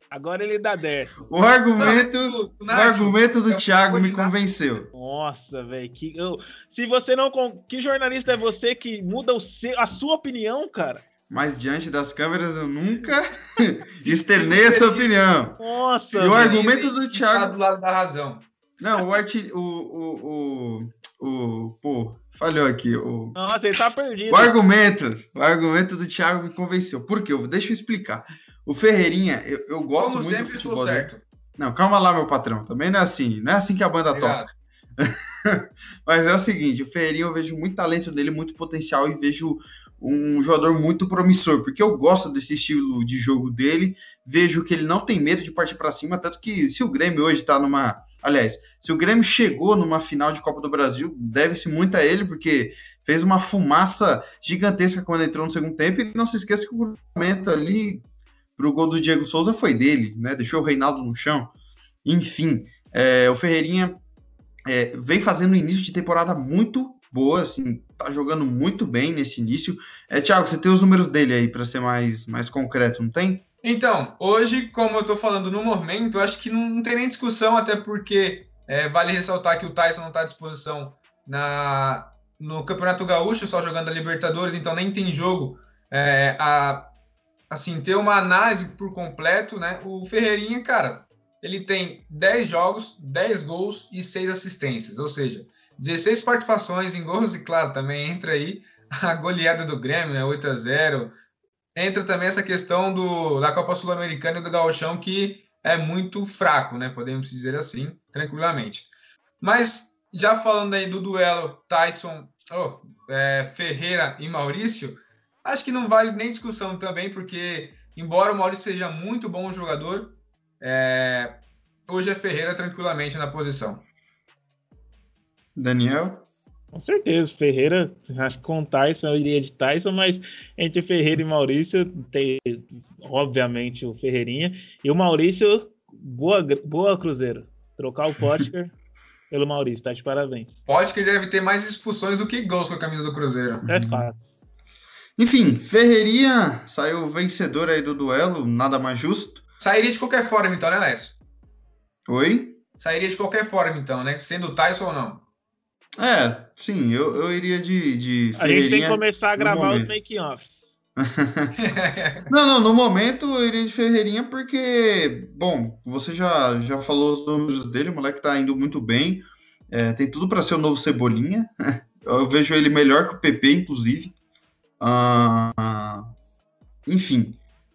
Agora ele dá 10. O argumento, o argumento do Thiago me convenceu. Nossa, velho. Que, eu, se você não. Que jornalista é você que muda o seu, a sua opinião, cara? Mas diante das câmeras eu nunca *laughs* externei essa opinião. Nossa, E o argumento do Thiago. do lado da razão. Não, o, arti... o, o, o, o. Pô, falhou aqui. O, Nossa, ele tá perdido. o argumento. O argumento do Thiago me convenceu. Por quê? Deixa eu explicar. O Ferreirinha, eu, eu gosto Como muito do sempre, futebol estou certo. Não, calma lá, meu patrão. Também não é assim. Não é assim que a banda Obrigado. toca. *laughs* Mas é o seguinte, o Ferreirinha eu vejo muito talento nele, muito potencial e vejo um jogador muito promissor, porque eu gosto desse estilo de jogo dele, vejo que ele não tem medo de partir para cima, tanto que se o Grêmio hoje tá numa, aliás, se o Grêmio chegou numa final de Copa do Brasil, deve-se muito a ele, porque fez uma fumaça gigantesca quando entrou no segundo tempo, e não se esqueça que o cruzamento ali pro gol do Diego Souza foi dele, né? Deixou o Reinaldo no chão. Enfim, é, o Ferreirinha é, vem fazendo um início de temporada muito boa, assim, tá jogando muito bem nesse início. É, Thiago, você tem os números dele aí para ser mais, mais concreto, não tem? Então, hoje, como eu tô falando no momento, acho que não, não tem nem discussão, até porque é, vale ressaltar que o Tyson não está à disposição na, no Campeonato Gaúcho, só jogando a Libertadores, então nem tem jogo é, a assim, ter uma análise por completo, né? O Ferreirinha, cara, ele tem 10 jogos, 10 gols e 6 assistências, ou seja, 16 participações em gols e, claro, também entra aí a goleada do Grêmio, né? 8 a 0 Entra também essa questão do, da Copa Sul-Americana e do Gauchão, que é muito fraco, né? Podemos dizer assim, tranquilamente. Mas, já falando aí do duelo Tyson, oh, é, Ferreira e Maurício, acho que não vale nem discussão também, porque, embora o Maurício seja muito bom jogador, é, hoje é Ferreira tranquilamente na posição. Daniel? Com certeza, Ferreira, acho que com o Tyson eu iria de Tyson, mas entre Ferreira e Maurício tem, obviamente, o Ferreirinha. E o Maurício, boa, boa Cruzeiro. Trocar o Potker *laughs* pelo Maurício, tá de parabéns. Ele deve ter mais expulsões do que gols com a camisa do Cruzeiro. É fato. Enfim, Ferreirinha saiu vencedor aí do duelo, nada mais justo. Sairia de qualquer forma, então, né, Lécio? Oi? Sairia de qualquer forma, então, né? Sendo o Tyson ou não. É, sim, eu, eu iria de, de A gente tem que começar a no gravar os momento. making-offs. *laughs* Não, não, no momento eu iria de Ferreirinha porque, bom, você já, já falou os números dele, o moleque tá indo muito bem, é, tem tudo para ser o novo Cebolinha. *laughs* Eu vejo ele melhor que o PP, inclusive. Ah, enfim,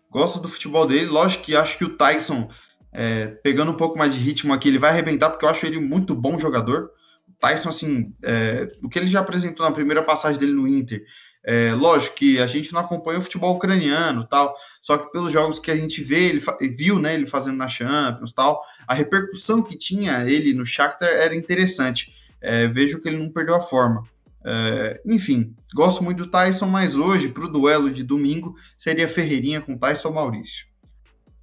gosto do futebol dele. Lógico que acho que o Tyson, é, pegando um pouco mais de ritmo aqui, ele vai arrebentar, porque eu acho ele muito bom jogador. Tyson, assim, é, o que ele já apresentou na primeira passagem dele no Inter. É, lógico que a gente não acompanha o futebol ucraniano tal, só que pelos jogos que a gente vê, ele viu, né, ele fazendo na Champions tal, a repercussão que tinha ele no Shakhtar era interessante. É, vejo que ele não perdeu a forma. É, enfim, gosto muito do Tyson, mas hoje, para o duelo de domingo, seria Ferreirinha com Tyson Maurício.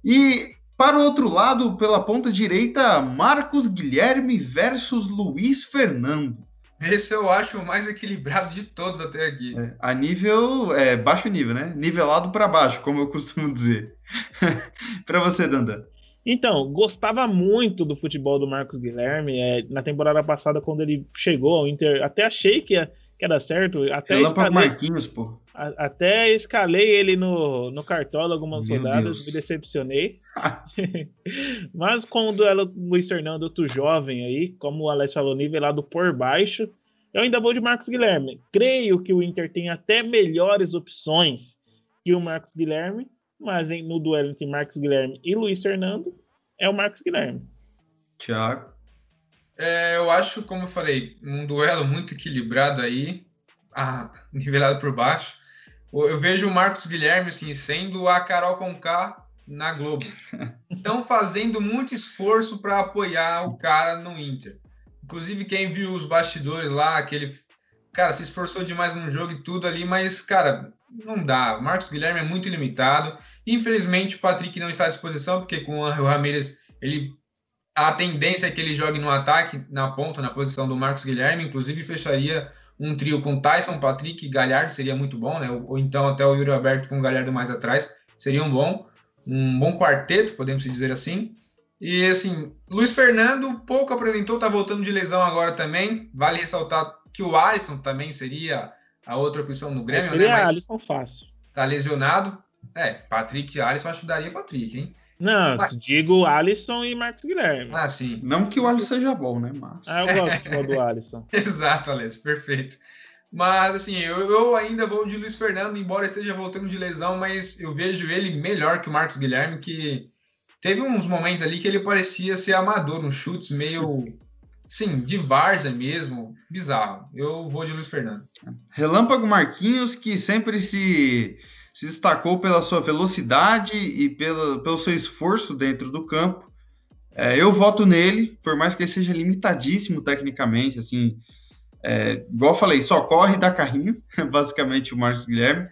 E para o outro lado, pela ponta direita, Marcos Guilherme versus Luiz Fernando. Esse eu acho o mais equilibrado de todos até aqui. É, a nível, é, baixo nível, né? Nivelado para baixo, como eu costumo dizer. *laughs* para você, Dandan. Então, gostava muito do futebol do Marcos Guilherme. é, na temporada passada, quando ele chegou ao Inter, até achei que ia, que ia dar certo. Até Relâmpago escalei, Marquinhos, pô. A- até escalei ele no, no Cartola algumas Meu rodadas, Deus. me decepcionei. *laughs* *laughs* Mas com o duelo Luiz Fernando, outro jovem aí, como o Alex falou, nivelado por baixo, eu ainda vou de Marcos Guilherme. Creio que o Inter tem até melhores opções que o Marcos Guilherme, mas em- no duelo entre Marcos Guilherme e Luiz Fernando, é o Marcos Guilherme. Thiago. É, eu acho, como eu falei, um duelo muito equilibrado aí, ah, *laughs* nivelado por baixo. Eu vejo o Marcos Guilherme assim, sendo a Carol Conká na Globo. Estão *laughs* fazendo muito esforço para apoiar o cara no Inter. Inclusive, quem viu os bastidores lá, aquele. Cara, se esforçou demais no jogo e tudo ali, mas, cara, não dá. O Marcos Guilherme é muito limitado. Infelizmente, o Patrick não está à disposição, porque com o Angel Ramírez, ele a tendência é que ele jogue no ataque, na ponta, na posição do Marcos Guilherme, inclusive fecharia um trio com Tyson, Patrick e Galhardo, seria muito bom, né? Ou, ou então até o Yuri Alberto com o Galhardo mais atrás, seria um bom, um bom quarteto, podemos dizer assim. E assim, Luiz Fernando pouco apresentou, tá voltando de lesão agora também. Vale ressaltar que o Alisson também seria a outra opção no Grêmio, né? Mas Alisson fácil. tá lesionado. É, Patrick e Alisson acho que daria Patrick, hein? Não, Mas... digo Alisson e Marcos Guilherme. Ah, sim. Não que o Alisson seja bom, né? Mas... Ah, eu gosto do Alisson. *laughs* Exato, Alisson, perfeito. Mas, assim, eu, eu, ainda vou de Luiz Fernando, embora esteja voltando de lesão, mas eu vejo ele melhor que o Marcos Guilherme, que teve uns momentos ali que ele parecia ser amador, uns chutes meio, sim, de várzea mesmo, bizarro. Eu vou de Luiz Fernando. Relâmpago Marquinhos, que sempre se, se destacou pela sua velocidade e pelo, pelo seu esforço dentro do campo. É, eu voto nele, por mais que ele seja limitadíssimo tecnicamente, assim, é, igual falei, só corre e dá carrinho, *laughs* basicamente o Marcos Guilherme.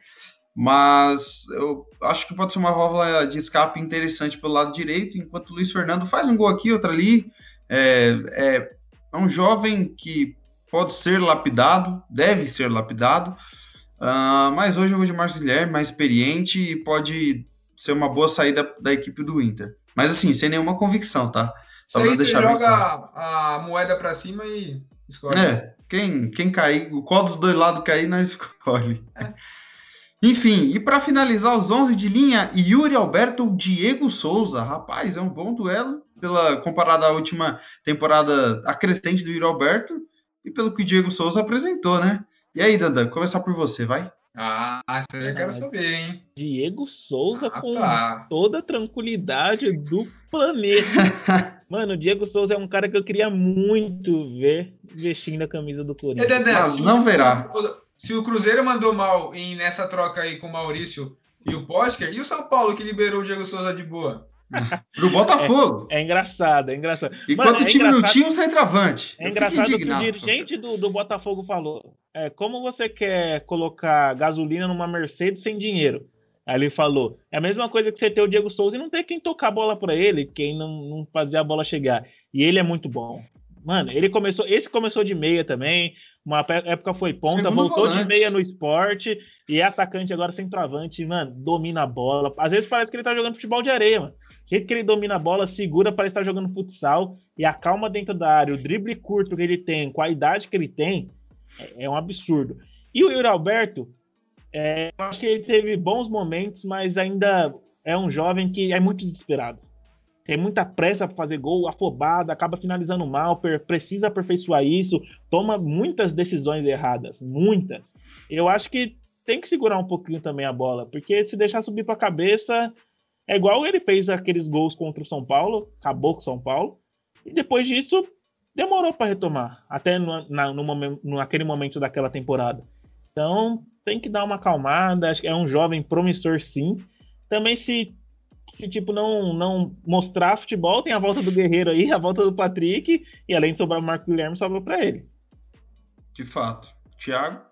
Mas eu acho que pode ser uma válvula de escape interessante pelo lado direito, enquanto o Luiz Fernando faz um gol aqui, outro ali. É, é, é um jovem que pode ser lapidado, deve ser lapidado. Uh, mas hoje eu vou de Marcos Guilherme, mais experiente e pode ser uma boa saída da equipe do Inter. Mas assim, sem nenhuma convicção, tá? Só aí você joga a, a moeda para cima e escolhe. É, quem, quem cair, qual dos dois lados cair, nós *laughs* escolhe. É. Enfim, e para finalizar os 11 de linha, Yuri Alberto Diego Souza. Rapaz, é um bom duelo pela comparada à última temporada acrescente do Yuri Alberto e pelo que o Diego Souza apresentou, né? E aí, Dandan, começar por você, vai? Ah, isso eu quero saber, hein? Diego Souza ah, com tá. toda a tranquilidade do planeta. *laughs* Mano, o Diego Souza é um cara que eu queria muito ver vestindo a camisa do Corinthians. É, Dedé, se não verá. Se o Cruzeiro mandou mal em, nessa troca aí com o Maurício e o Potker, e o São Paulo que liberou o Diego Souza de boa? *laughs* Pro Botafogo. É, é, engraçado, é engraçado. Enquanto Mano, é o time não tinha um centroavante. É engraçado que o dirigente do, do Botafogo falou. É, como você quer colocar gasolina numa Mercedes sem dinheiro? Aí ele falou: é a mesma coisa que você ter o Diego Souza e não ter quem tocar a bola para ele, quem não, não fazer a bola chegar. E ele é muito bom. Mano, ele começou. Esse começou de meia também. Uma época foi ponta, Segundo voltou volante. de meia no esporte e é atacante agora centroavante, mano, domina a bola. Às vezes parece que ele tá jogando futebol de areia, mano. O jeito que ele domina a bola, segura, parece estar tá jogando futsal e a calma dentro da área, o drible curto que ele tem, com a idade que ele tem, é, é um absurdo. E o Yuri Alberto, é, eu acho que ele teve bons momentos, mas ainda é um jovem que é muito desesperado. Tem muita pressa para fazer gol, afobado, acaba finalizando mal, precisa aperfeiçoar isso, toma muitas decisões erradas, muitas. Eu acho que tem que segurar um pouquinho também a bola, porque se deixar subir para a cabeça, é igual ele fez aqueles gols contra o São Paulo, acabou com o São Paulo, e depois disso demorou para retomar, até no, na, no momento, naquele momento daquela temporada. Então tem que dar uma acalmada, acho que é um jovem promissor sim. Também se, se tipo não, não mostrar futebol, tem a volta do Guerreiro aí, a volta do Patrick, e além de sobrar o Marco Guilherme, sobra para ele. De fato. Thiago?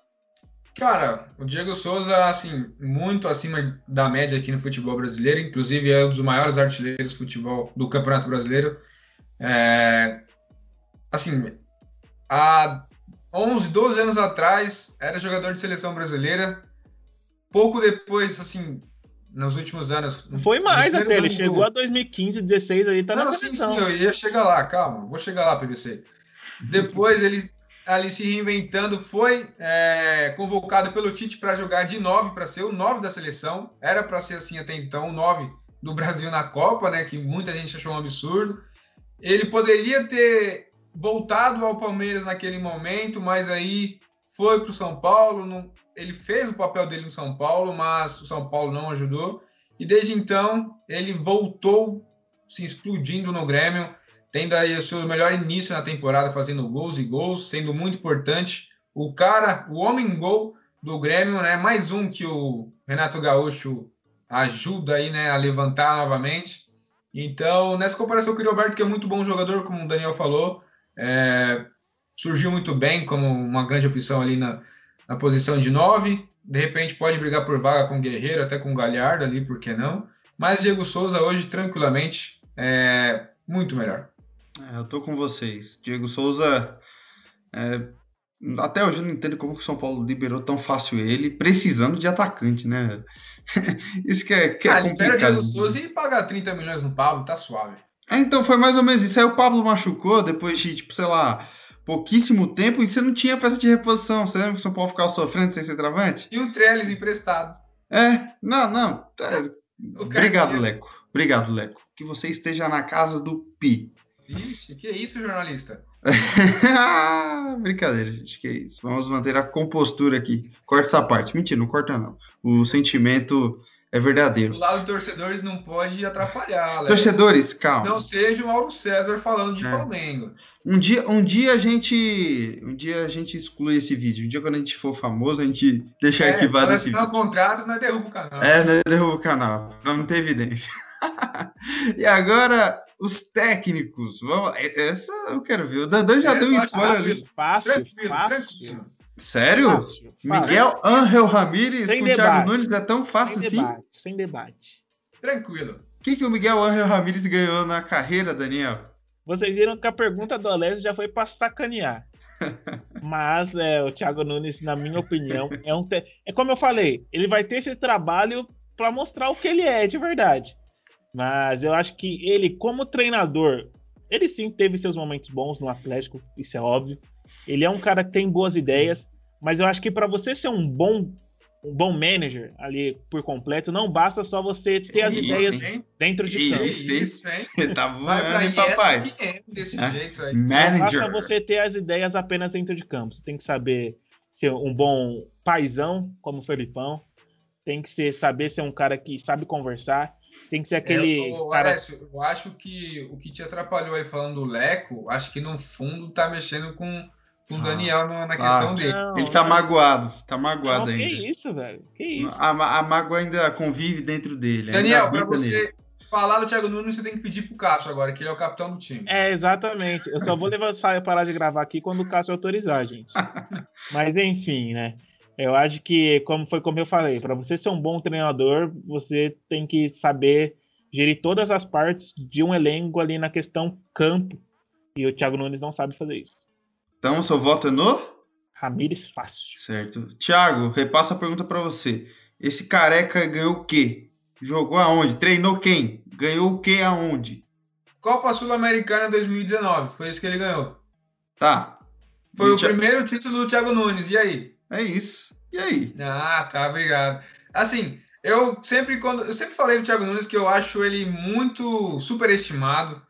Cara, o Diego Souza, assim, muito acima da média aqui no futebol brasileiro, inclusive é um dos maiores artilheiros futebol do Campeonato Brasileiro. É, assim, há 11, 12 anos atrás, era jogador de seleção brasileira. Pouco depois, assim, nos últimos anos. Foi mais até, ele chegou do... a 2015, 16, aí tá Não, na sim, sim, eu ia chegar lá, calma, vou chegar lá, PVC. Depois ele ali se reinventando, foi é, convocado pelo Tite para jogar de 9, para ser o 9 da seleção. Era para ser assim até então, o 9 do Brasil na Copa, né? Que muita gente achou um absurdo. Ele poderia ter voltado ao Palmeiras naquele momento, mas aí foi para o São Paulo. Não, ele fez o papel dele no São Paulo, mas o São Paulo não ajudou. E desde então ele voltou se explodindo no Grêmio tendo aí o seu melhor início na temporada, fazendo gols e gols, sendo muito importante. O cara, o homem gol do Grêmio, né? Mais um que o Renato Gaúcho ajuda aí, né, a levantar novamente. Então, nessa comparação com o Roberto, que é muito bom jogador, como o Daniel falou, é, surgiu muito bem como uma grande opção ali na, na posição de nove. De repente pode brigar por vaga com o Guerreiro, até com o Galhardo ali, por que não? Mas Diego Souza hoje, tranquilamente, é muito melhor. É, eu tô com vocês. Diego Souza. É, até hoje eu não entendo como o São Paulo liberou tão fácil ele, precisando de atacante, né? *laughs* isso que é, que é ah, complicado. libera o Diego Souza e paga 30 milhões no Pablo, tá suave. É, então foi mais ou menos isso. Aí o Pablo machucou depois de, tipo, sei lá, pouquíssimo tempo e você não tinha peça de reposição. Você lembra que o São Paulo ficava sofrendo sem ser travante? E o Trellis emprestado. É, não, não. É, obrigado, Leco. Obrigado, Leco. que você esteja na casa do Pi. Ixi, que isso, jornalista? *laughs* Brincadeira, gente, que isso. Vamos manter a compostura aqui. Corta essa parte. Mentira, não corta não. O sentimento é verdadeiro. O lado do torcedor não pode atrapalhar. Alex. Torcedores, calma. Não seja o Mauro César falando de É. Flamengo. Um dia, um dia a gente, um dia a gente exclui esse vídeo. Um dia quando a gente for famoso, a gente deixa É, arquivado esse assinar o vídeo. contrato, nós derruba o canal. É, né, derruba o canal, pra não ter evidência. *laughs* e agora, os técnicos. Vamos, essa eu quero ver. O Dandan já Essa deu um spoiler ali. Fácil, Tranquilo, fácil. tranquilo. Sério? Fácil, fácil. Miguel Ángel Ramírez Sem com o Thiago debate. Nunes é tão fácil Sem assim? debate, sem debate. Tranquilo. O que, que o Miguel Ángel Ramírez ganhou na carreira, Daniel? Vocês viram que a pergunta do Alessio já foi pra sacanear. *laughs* Mas é, o Thiago Nunes, na minha opinião, é um. te- É como eu falei, ele vai ter esse trabalho pra mostrar o que ele é de verdade. Mas eu acho que ele, como treinador, ele sim teve seus momentos bons no Atlético, isso é óbvio. Ele é um cara que tem boas ideias, mas eu acho que pra você ser um bom um bom manager ali por completo, não basta só você ter as Isso, ideias Hein? dentro de campo. isso, Isso, hein? Você *laughs* tá Vai pra voando, hein, papai? ESPN desse É. jeito aí. Não Manager. basta você ter as ideias apenas dentro de campo. Você tem que saber ser um bom paizão, como o Felipão. Tem que ser, saber ser um cara que sabe conversar. Tem que ser aquele É, ô, cara. Alessio, eu acho que o que te atrapalhou aí falando do Leco, acho que no fundo tá mexendo com, com o Ah, Daniel na, na ah. questão dele. Não, Ele tá não, magoado, tá não, magoado que ainda. isso, velho. Que isso. A, a mágoa ainda convive dentro dele. Daniel, para habita nele. você falar do Thiago Nunes, você tem que pedir pro Cássio agora, que ele é o capitão do time. É, exatamente. Eu só vou levar, sair, parar de gravar aqui quando o Cássio autorizar, gente. *laughs* Mas enfim, né? Eu acho que, como foi como eu falei, para você ser um bom treinador, você tem que saber gerir todas as partes de um elenco ali na questão campo. E o Thiago Nunes não sabe fazer isso. Então, seu voto é no? Ramires fácil. Certo. Thiago, repassa a pergunta pra você. Esse careca ganhou o quê? Jogou aonde? Treinou quem? Ganhou o quê aonde? Copa Sul-Americana 2019, foi isso que ele ganhou. Tá. Foi o Thi- primeiro título do Thiago Nunes, e aí? É isso. E aí? Ah, tá, obrigado. Assim, eu sempre quando eu sempre falei do Thiago Nunes que eu acho ele muito superestimado.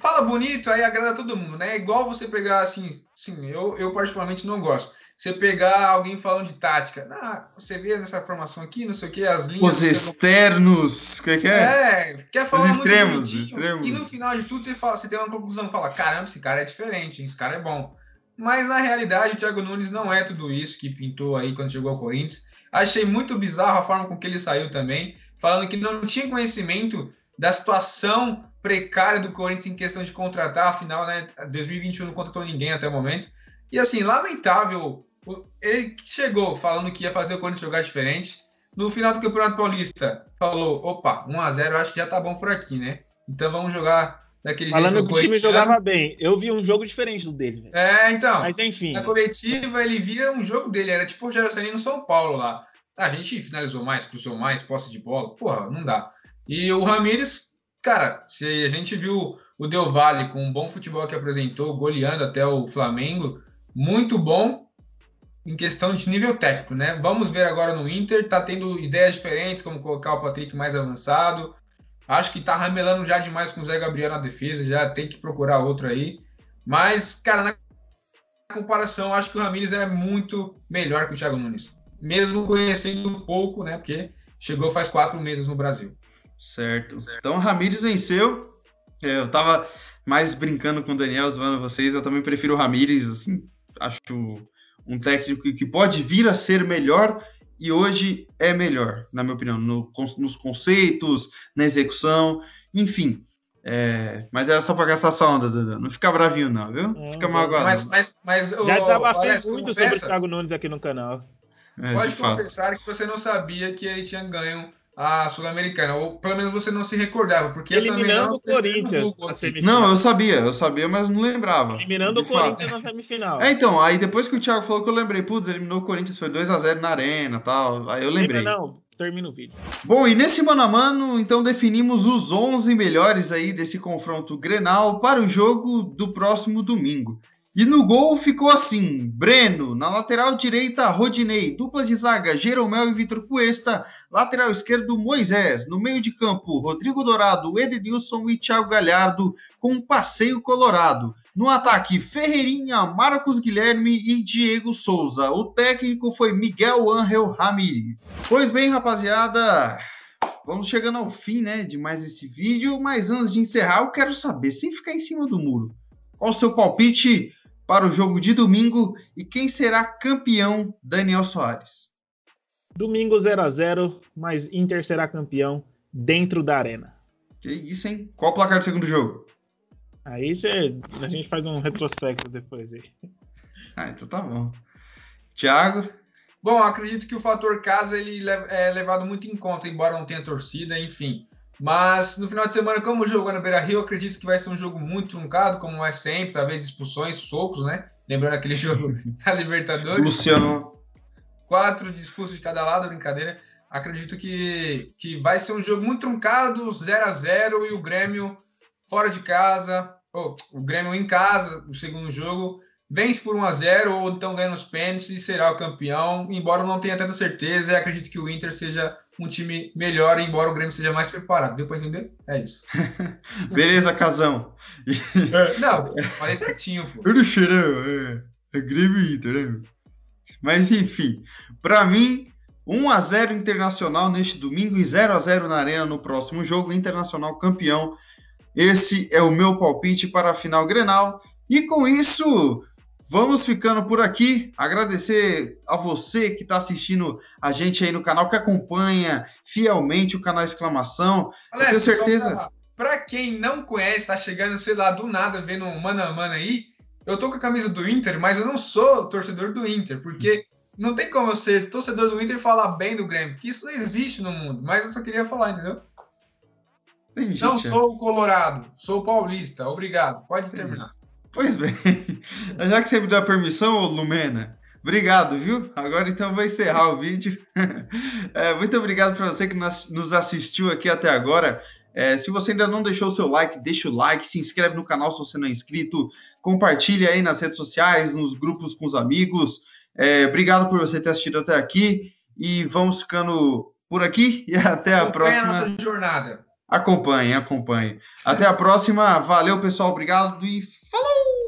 Fala bonito, aí agrada todo mundo, né? É igual você pegar assim, sim, eu, eu particularmente não gosto. Você pegar alguém falando de tática. Ah, você vê nessa formação aqui, não sei o que, as linhas. Os externos. O que, que é? É, quer falar Os muito extremos, bonitinho, extremos. E no final de tudo você, fala, você tem uma conclusão, fala, caramba, esse cara é diferente, hein, esse cara é bom. Mas na realidade o Thiago Nunes não é tudo isso que pintou aí quando chegou ao Corinthians. Achei muito bizarro a forma com que ele saiu também, falando que não tinha conhecimento da situação precária do Corinthians em questão de contratar, afinal, né, 2021 não contratou ninguém até o momento. E assim, lamentável, ele chegou falando que ia fazer o Corinthians jogar diferente, no final do Campeonato Paulista, falou: opa, 1x0, eu acho que já tá bom por aqui, né? Então vamos jogar daquele Falando jeito que o time jogava bem. Eu vi um jogo diferente do dele. É, então. Mas enfim. Na coletiva, ele via um jogo dele, era tipo o Gerasani no São Paulo lá. A gente finalizou mais, cruzou mais, posse de bola. Porra, não dá. E o Ramires, cara, se a gente viu o Del Valle com um bom futebol que apresentou, goleando até o Flamengo, muito bom em questão de nível técnico, né? Vamos ver agora no Inter, tá tendo ideias diferentes, como colocar o Patrick mais avançado. Acho que tá ramelando já demais com o Zé Gabriel na defesa, já tem que procurar outro aí. Mas, cara, na comparação, acho que o Ramires é muito melhor que o Thiago Nunes. Mesmo conhecendo pouco, né? Porque chegou faz quatro meses no Brasil. Certo. Então, o Ramires venceu. É, Eu tava mais brincando com o Daniel, zoando vocês. Eu também prefiro o Ramires, assim. Acho um técnico que pode vir a ser melhor e hoje é melhor, na minha opinião, no- nos conceitos, na execução, enfim. É, mas era só pra gastar essa onda, Dudu. Não fica bravinho, não, viu? Não, fica não. magoado. Mas, mas, mas Já desabafei muito sobre o confessa, Thiago Nunes aqui no canal. É, pode confessar que você não sabia que ele tinha ganho a Sul-Americana. Ou pelo menos você não se recordava, porque eu também Eliminando não o Corinthians. Não, eu sabia, eu sabia, mas não lembrava. Eliminando o. Corinthians na semifinal. É, então, aí depois que o Thiago falou que eu lembrei, putz, eliminou o Corinthians, foi 2x0 na arena tal. Aí eu lembrei. Lembra, não? Termina o vídeo. Bom, e nesse mano a mano, então definimos os 11 melhores aí desse confronto Grenal para o jogo do próximo domingo. E no gol ficou assim: Breno, na lateral direita, Rodinei, dupla de zaga, Jeromel e Vitor Cuesta, lateral esquerdo, Moisés, no meio de campo, Rodrigo Dourado, Edenilson e Thiago Galhardo, com um passeio colorado. No ataque, Ferreirinha, Marcos Guilherme e Diego Souza. O técnico foi Miguel Ángel Ramírez. Pois bem, rapaziada, vamos chegando ao fim né, de mais esse vídeo, mas antes de encerrar, eu quero saber, sem ficar em cima do muro, qual o seu palpite para o jogo de domingo e quem será campeão, Daniel Soares? Domingo 0 a 0 mas Inter será campeão dentro da arena. Que isso, hein? Qual o placar do segundo jogo? Aí cê, a gente faz um retrospecto depois aí. Ah, então tá bom. Thiago? Bom, acredito que o fator casa ele é levado muito em conta, embora não tenha torcida, enfim. Mas no final de semana, como o jogo é no Beira Rio, acredito que vai ser um jogo muito truncado, como é sempre, talvez expulsões, socos, né? Lembrando aquele *laughs* jogo da Libertadores. Luciano. Quatro expulsos de cada lado, brincadeira. Acredito que, que vai ser um jogo muito truncado, 0 a 0 e o Grêmio fora de casa, ou o Grêmio em casa, o segundo jogo, vence por 1 a 0 ou então ganha nos pênaltis e será o campeão, embora eu não tenha tanta certeza, acredito que o Inter seja um time melhor, embora o Grêmio seja mais preparado. Deu para entender? É isso. *laughs* Beleza, Casão. É, *laughs* não, falei certinho, pô. Eu não cheirão, é, é Grêmio e Inter, né? Mas enfim, para mim, 1 a 0 Internacional neste domingo e 0 a 0 na Arena no próximo jogo, Internacional campeão. Esse é o meu palpite para a final Grenal. E com isso, Vamos ficando por aqui. Agradecer a você que está assistindo a gente aí no canal, que acompanha fielmente o canal Exclamação. Olha, tenho certeza. Para quem não conhece, está chegando, sei lá, do nada, vendo um mano a mano aí, eu tô com a camisa do Inter, mas eu não sou torcedor do Inter, porque não tem como eu ser torcedor do Inter e falar bem do Grêmio, porque isso não existe no mundo. Mas eu só queria falar, entendeu? Entendi, não sou o Colorado, sou o Paulista. Obrigado. Pode terminar. Pois bem, *laughs* já que você me deu a permissão, Lumena, obrigado, viu? Agora então vou encerrar o vídeo. *laughs* É, muito obrigado para você que nos assistiu aqui até agora. É, se você ainda não deixou o seu like, deixa o like, se inscreve no canal se você não é inscrito, compartilha aí nas redes sociais, nos grupos com os amigos. É, obrigado por você ter assistido até aqui e vamos ficando por aqui *laughs* e até a próxima. a nossa jornada. Acompanhe, acompanhe. Até a próxima. Valeu, pessoal. Obrigado e Hello.